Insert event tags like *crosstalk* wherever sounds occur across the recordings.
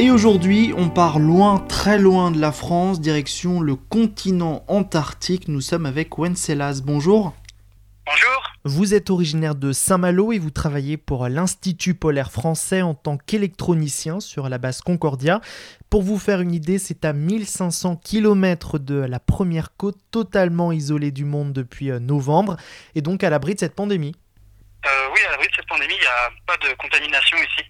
Et aujourd'hui, on part loin, très loin de la France, direction le continent antarctique. Nous sommes avec Wencelas. Bonjour. Bonjour. Vous êtes originaire de Saint-Malo et vous travaillez pour l'Institut polaire français en tant qu'électronicien sur la base Concordia. Pour vous faire une idée, c'est à 1500 km de la première côte totalement isolée du monde depuis euh, novembre et donc à l'abri de cette pandémie. Euh, oui, à l'abri de cette pandémie, il n'y a pas de contamination ici.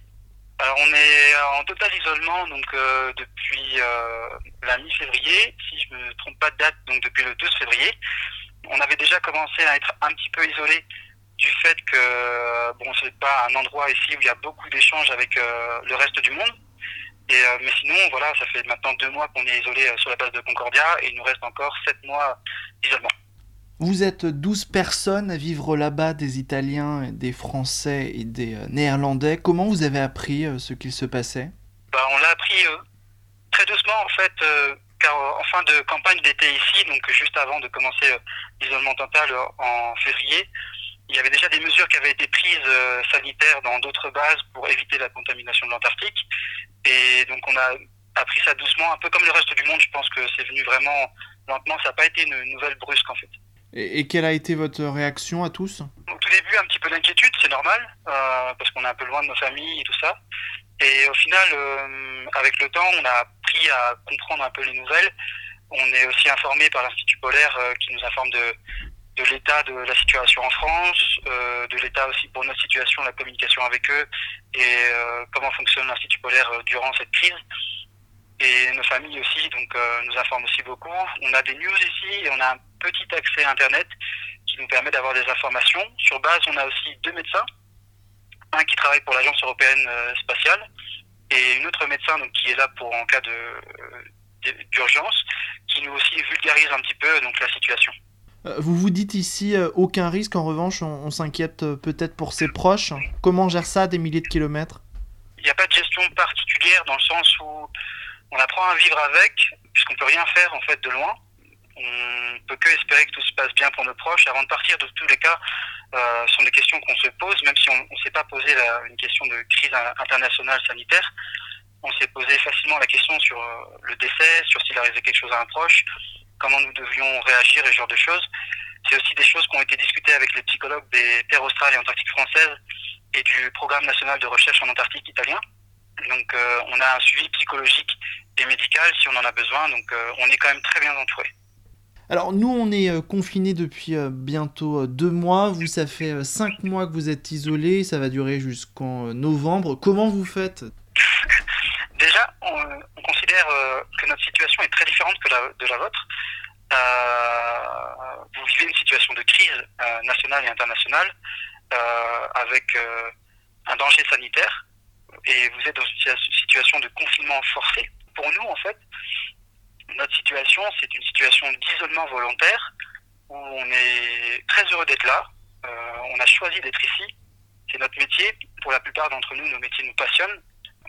Alors on est en total isolement donc euh, depuis euh, la mi-février, si je me trompe pas de date, donc depuis le 12 février. On avait déjà commencé à être un petit peu isolé du fait que bon c'est pas un endroit ici où il y a beaucoup d'échanges avec euh, le reste du monde. Et, mais sinon voilà, ça fait maintenant deux mois qu'on est isolé sur la base de Concordia et il nous reste encore sept mois d'isolement. Vous êtes 12 personnes à vivre là-bas, des Italiens, des Français et des euh, Néerlandais. Comment vous avez appris euh, ce qu'il se passait? Bah, On l'a appris euh, très doucement en fait, car en fin de campagne d'été ici, donc juste avant de commencer l'isolement total en février, il y avait déjà des mesures qui avaient été prises sanitaires dans d'autres bases pour éviter la contamination de l'Antarctique. Et donc on a appris ça doucement, un peu comme le reste du monde. Je pense que c'est venu vraiment lentement. Ça n'a pas été une nouvelle brusque en fait. Et, quelle a été votre réaction à tous Au tout début, un petit peu d'inquiétude, c'est normal, euh, parce qu'on est un peu loin de nos familles et tout ça. Et au final, euh, avec le temps, on a appris à comprendre un peu les nouvelles. On est aussi informé par l'Institut polaire euh, qui nous informe de, l'état de la situation en France, de l'état aussi pour notre situation, la communication avec eux et comment fonctionne l'Institut polaire durant cette crise et nos familles aussi donc nous informent aussi beaucoup. On a des news ici et on a petit accès à Internet qui nous permet d'avoir des informations. Sur base, on a aussi deux médecins, un qui travaille pour l'Agence européenne euh, spatiale et une autre médecin donc, qui est là pour en cas de, d'urgence, qui nous aussi vulgarise un petit peu donc, la situation. Euh, vous vous dites ici euh, aucun risque, en revanche on, s'inquiète peut-être pour ses proches. Comment gère ça à des milliers de kilomètres? Il n'y a pas de gestion particulière dans le sens où on apprend à vivre avec, puisqu'on peut rien faire en fait de loin on peut que espérer que tout se passe bien pour nos proches. Avant de partir, de tous les cas, euh, sont des questions qu'on se pose, même si on ne s'est pas posé une question de crise internationale sanitaire. On s'est posé facilement la question sur euh, le décès, sur s'il arrivait quelque chose à un proche, comment nous devions réagir et ce genre de choses. C'est aussi des choses qui ont été discutées avec les psychologues des terres australes et antarctiques françaises et du programme national de recherche en Antarctique italien. Donc euh, on a un suivi psychologique et médical si on en a besoin, donc euh, on est quand même très bien entouré. Alors nous, on est euh, confinés depuis euh, bientôt euh, deux mois. Vous, ça fait cinq mois que vous êtes isolés. Ça va durer jusqu'en novembre. Comment vous faites? Déjà, on, considère que notre situation est très différente de la vôtre. vous vivez une situation de crise nationale et internationale avec un danger sanitaire et vous êtes dans une situation de confinement forcé. Pour nous, en fait, notre situation, c'est une situation d'isolement volontaire où on est très heureux d'être là. Euh, on a choisi d'être ici. C'est notre métier. Pour la plupart d'entre nous, nos métiers nous passionnent.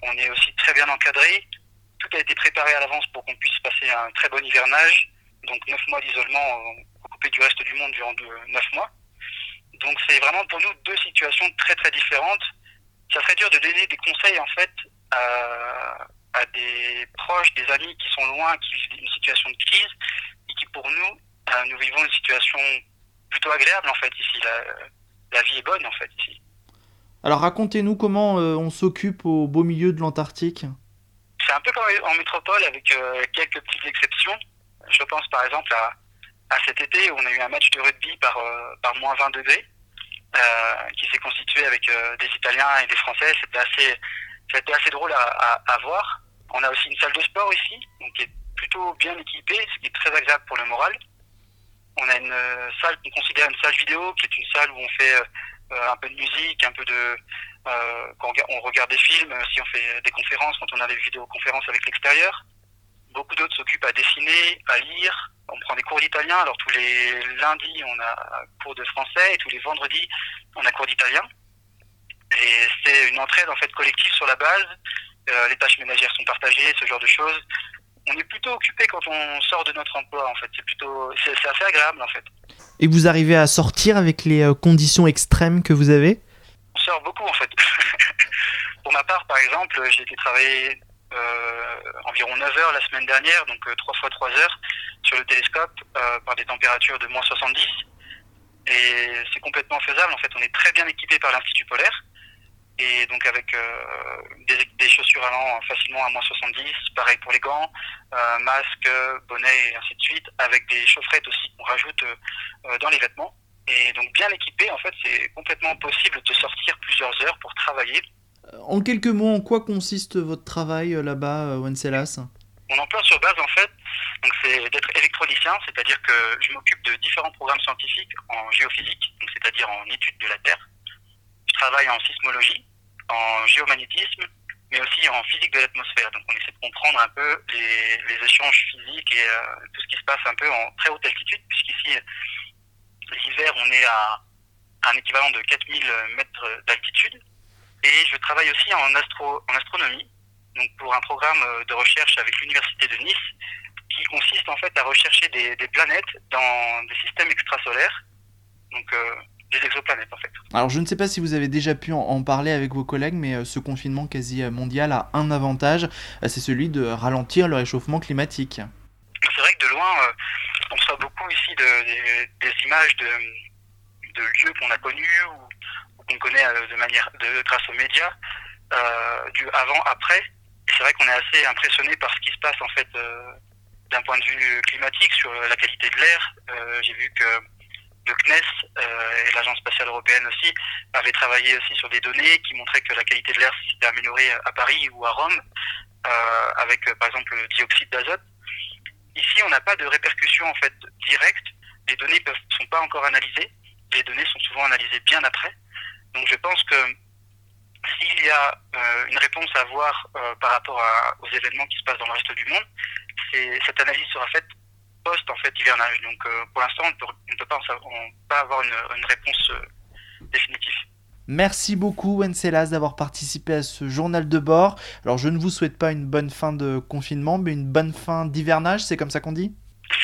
On est aussi très bien encadré. Tout a été préparé à l'avance pour qu'on puisse passer un très bon hivernage. Donc neuf mois d'isolement coupé du reste du monde durant neuf mois. Donc c'est vraiment pour nous deux situations très très différentes. Ça serait dur de donner des conseils en fait à, à des proches, des amis qui sont loin, qui vivent une situation de crise, et qui pour nous, euh, nous vivons une situation plutôt agréable en fait ici. La, vie est bonne en fait ici. Alors racontez-nous comment euh, on s'occupe au beau milieu de l'Antarctique. C'est un peu comme en métropole avec euh, quelques petites exceptions. Je pense par exemple à, à, cet été où on a eu un match de rugby par, par moins 20 degrés qui s'est constitué avec des Italiens et des Français. C'était assez c'était assez drôle à, voir. On a aussi une salle de sport ici, donc qui est plutôt bien équipée, ce qui est très agréable pour le moral. On a une euh, salle qu'on considère une salle vidéo, qui est une salle où on fait euh, un peu de musique, un peu de, euh, quand on regarde des films, si on fait des conférences, quand on a des vidéoconférences avec l'extérieur. Beaucoup d'autres s'occupent à dessiner, à lire. On prend des cours d'italien. Alors tous les lundis, on a cours de français et tous les vendredis, on a cours d'italien. C'est une entraide en fait collective sur la base. Euh, les tâches ménagères sont partagées, ce genre de choses. On est plutôt occupé quand on sort de notre emploi en fait. C'est plutôt, c'est assez agréable en fait. Et vous arrivez à sortir avec les euh, conditions extrêmes que vous avez? On sort beaucoup en fait. *laughs* Pour ma part, par exemple, j'ai été travailler euh, environ 9 heures la semaine dernière, donc euh, 3 fois 3 heures sur le télescope euh, par des températures de moins 70. Et c'est complètement faisable. En fait, on est très bien équipé par l'Institut polaire. Donc avec euh, des, des, chaussures allant facilement à moins 70, pareil pour les gants, euh, masque, bonnet et ainsi de suite, avec des chaufferettes aussi qu'on rajoute euh, dans les vêtements. Et donc bien équipé, en fait, c'est complètement possible de sortir plusieurs heures pour travailler. En quelques mots, en quoi consiste votre travail là-bas, Wencelas? Mon emploi sur base, en fait, donc c'est d'être électronicien, c'est-à-dire que je m'occupe de différents programmes scientifiques en géophysique, c'est-à-dire en étude de la Terre. Je travaille en sismologie, en géomagnétisme, mais aussi en physique de l'atmosphère. Donc on essaie de comprendre un peu les, échanges physiques et euh, tout ce qui se passe un peu en très haute altitude, puisqu'ici, l'hiver, on est à un équivalent de 4000 mètres d'altitude. Et je travaille aussi en, astro, en astronomie, donc pour un programme de recherche avec l'Université de Nice, qui consiste en fait à rechercher des, des planètes dans des systèmes extrasolaires. Donc euh, des exoplanètes en fait. Alors je ne sais pas si vous avez déjà pu en parler avec vos collègues, mais ce confinement quasi mondial a un avantage, c'est celui de ralentir le réchauffement climatique. C'est vrai que de loin, on reçoit beaucoup ici de, de, des images de, de lieux qu'on a connus ou, ou qu'on connaît de manière de, grâce aux médias, euh, du avant-après. C'est vrai qu'on est assez impressionné par ce qui se passe en fait euh, d'un point de vue climatique sur la qualité de l'air. Euh, J'ai vu que le CNES euh, et l'Agence spatiale européenne aussi avaient travaillé aussi sur des données qui montraient que la qualité de l'air s'était améliorée à Paris ou à Rome, euh, avec par exemple le dioxyde d'azote. Ici, on n'a pas de répercussions en fait directes. Les données ne sont pas encore analysées. Les données sont souvent analysées bien après. Donc, je pense que s'il y a euh, une réponse à avoir euh, par rapport aux événements qui se passent dans le reste du monde, cette analyse sera faite post en fait hivernage. Donc euh, pour l'instant, on, ne peut pas, on pas avoir une, une réponse euh, définitive. Merci beaucoup Wencelas d'avoir participé à ce journal de bord. Alors je ne vous souhaite pas une bonne fin de confinement, mais une bonne fin d'hivernage, c'est comme ça qu'on dit?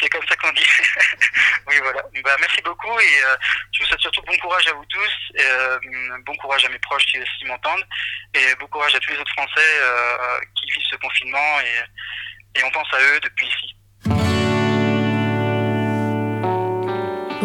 C'est comme ça qu'on dit. *laughs* oui voilà. Bah, merci beaucoup et euh, je vous souhaite surtout bon courage à vous tous, et, euh, bon courage à mes proches qui, qui m'entendent et bon courage à tous les autres Français euh, qui vivent ce confinement et, et on pense à eux depuis ici.